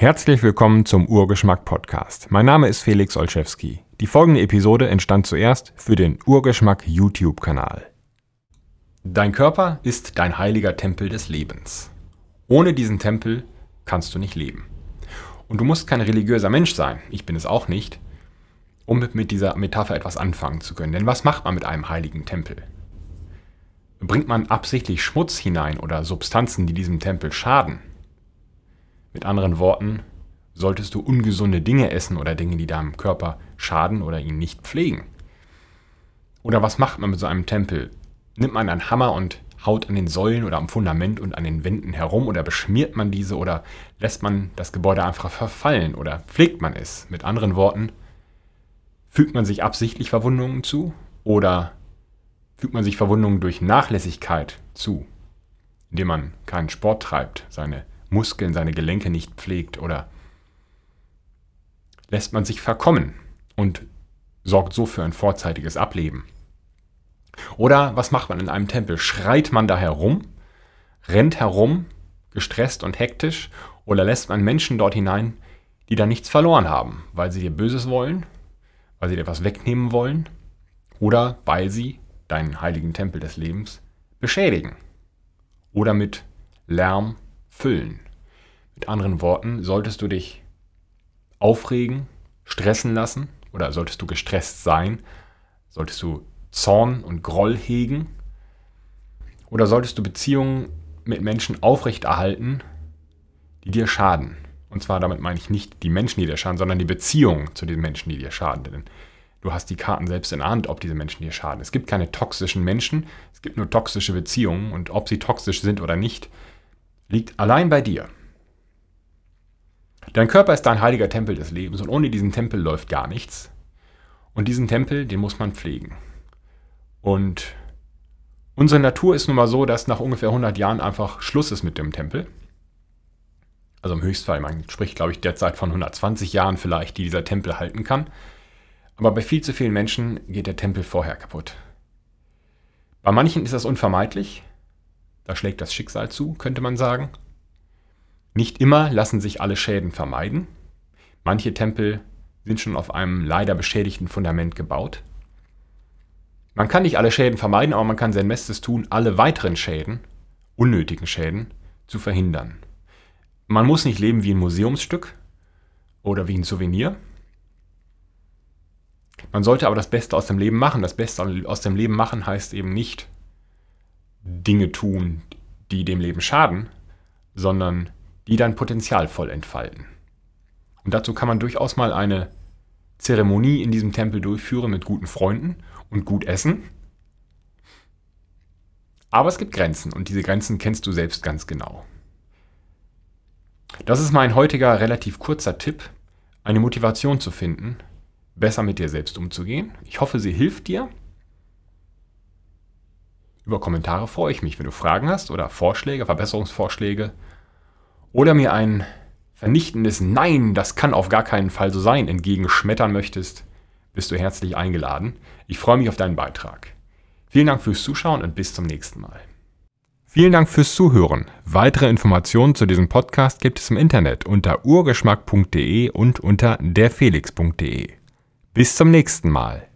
Herzlich willkommen zum Urgeschmack Podcast. Mein Name ist Felix Olszewski. Die folgende Episode entstand zuerst für den Urgeschmack YouTube-Kanal. Dein Körper ist dein heiliger Tempel des Lebens. Ohne diesen Tempel kannst du nicht leben. Und du musst kein religiöser Mensch sein, ich bin es auch nicht, um mit dieser Metapher etwas anfangen zu können. Denn was macht man mit einem heiligen Tempel? Bringt man absichtlich Schmutz hinein oder Substanzen, die diesem Tempel schaden? Mit anderen Worten, solltest du ungesunde Dinge essen oder Dinge, die deinem Körper schaden oder ihn nicht pflegen? Oder was macht man mit so einem Tempel? Nimmt man einen Hammer und haut an den Säulen oder am Fundament und an den Wänden herum oder beschmiert man diese oder lässt man das Gebäude einfach verfallen oder pflegt man es? Mit anderen Worten, fügt man sich absichtlich Verwundungen zu oder fügt man sich Verwundungen durch Nachlässigkeit zu, indem man keinen Sport treibt, seine Muskeln, seine Gelenke nicht pflegt oder lässt man sich verkommen und sorgt so für ein vorzeitiges Ableben. Oder was macht man in einem Tempel? Schreit man da herum, rennt herum, gestresst und hektisch, oder lässt man Menschen dort hinein, die da nichts verloren haben, weil sie dir Böses wollen, weil sie dir etwas wegnehmen wollen, oder weil sie deinen heiligen Tempel des Lebens beschädigen oder mit Lärm füllen. Mit anderen Worten, solltest du dich aufregen, stressen lassen oder solltest du gestresst sein, solltest du Zorn und Groll hegen oder solltest du Beziehungen mit Menschen aufrechterhalten, die dir schaden. Und zwar damit meine ich nicht die Menschen, die dir schaden, sondern die Beziehung zu den Menschen, die dir schaden. Denn du hast die Karten selbst in der Hand, ob diese Menschen dir schaden. Es gibt keine toxischen Menschen, es gibt nur toxische Beziehungen und ob sie toxisch sind oder nicht, liegt allein bei dir. Dein Körper ist dein heiliger Tempel des Lebens und ohne diesen Tempel läuft gar nichts. Und diesen Tempel, den muss man pflegen. Und unsere Natur ist nun mal so, dass nach ungefähr 100 Jahren einfach Schluss ist mit dem Tempel. Also im Höchstfall, man spricht, glaube ich, derzeit von 120 Jahren vielleicht, die dieser Tempel halten kann. Aber bei viel zu vielen Menschen geht der Tempel vorher kaputt. Bei manchen ist das unvermeidlich. Da schlägt das Schicksal zu, könnte man sagen. Nicht immer lassen sich alle Schäden vermeiden. Manche Tempel sind schon auf einem leider beschädigten Fundament gebaut. Man kann nicht alle Schäden vermeiden, aber man kann sein Bestes tun, alle weiteren Schäden, unnötigen Schäden, zu verhindern. Man muss nicht leben wie ein Museumsstück oder wie ein Souvenir. Man sollte aber das Beste aus dem Leben machen. Das Beste aus dem Leben machen heißt eben nicht Dinge tun, die dem Leben schaden, sondern die dein Potenzial voll entfalten. Und dazu kann man durchaus mal eine Zeremonie in diesem Tempel durchführen mit guten Freunden und gut essen. Aber es gibt Grenzen und diese Grenzen kennst du selbst ganz genau. Das ist mein heutiger relativ kurzer Tipp, eine Motivation zu finden, besser mit dir selbst umzugehen. Ich hoffe, sie hilft dir. Über Kommentare freue ich mich, wenn du Fragen hast oder Vorschläge, Verbesserungsvorschläge oder mir ein vernichtendes Nein, das kann auf gar keinen Fall so sein, entgegenschmettern möchtest, bist du herzlich eingeladen. Ich freue mich auf deinen Beitrag. Vielen Dank fürs Zuschauen und bis zum nächsten Mal. Vielen Dank fürs Zuhören. Weitere Informationen zu diesem Podcast gibt es im Internet unter urgeschmack.de und unter derfelix.de. Bis zum nächsten Mal.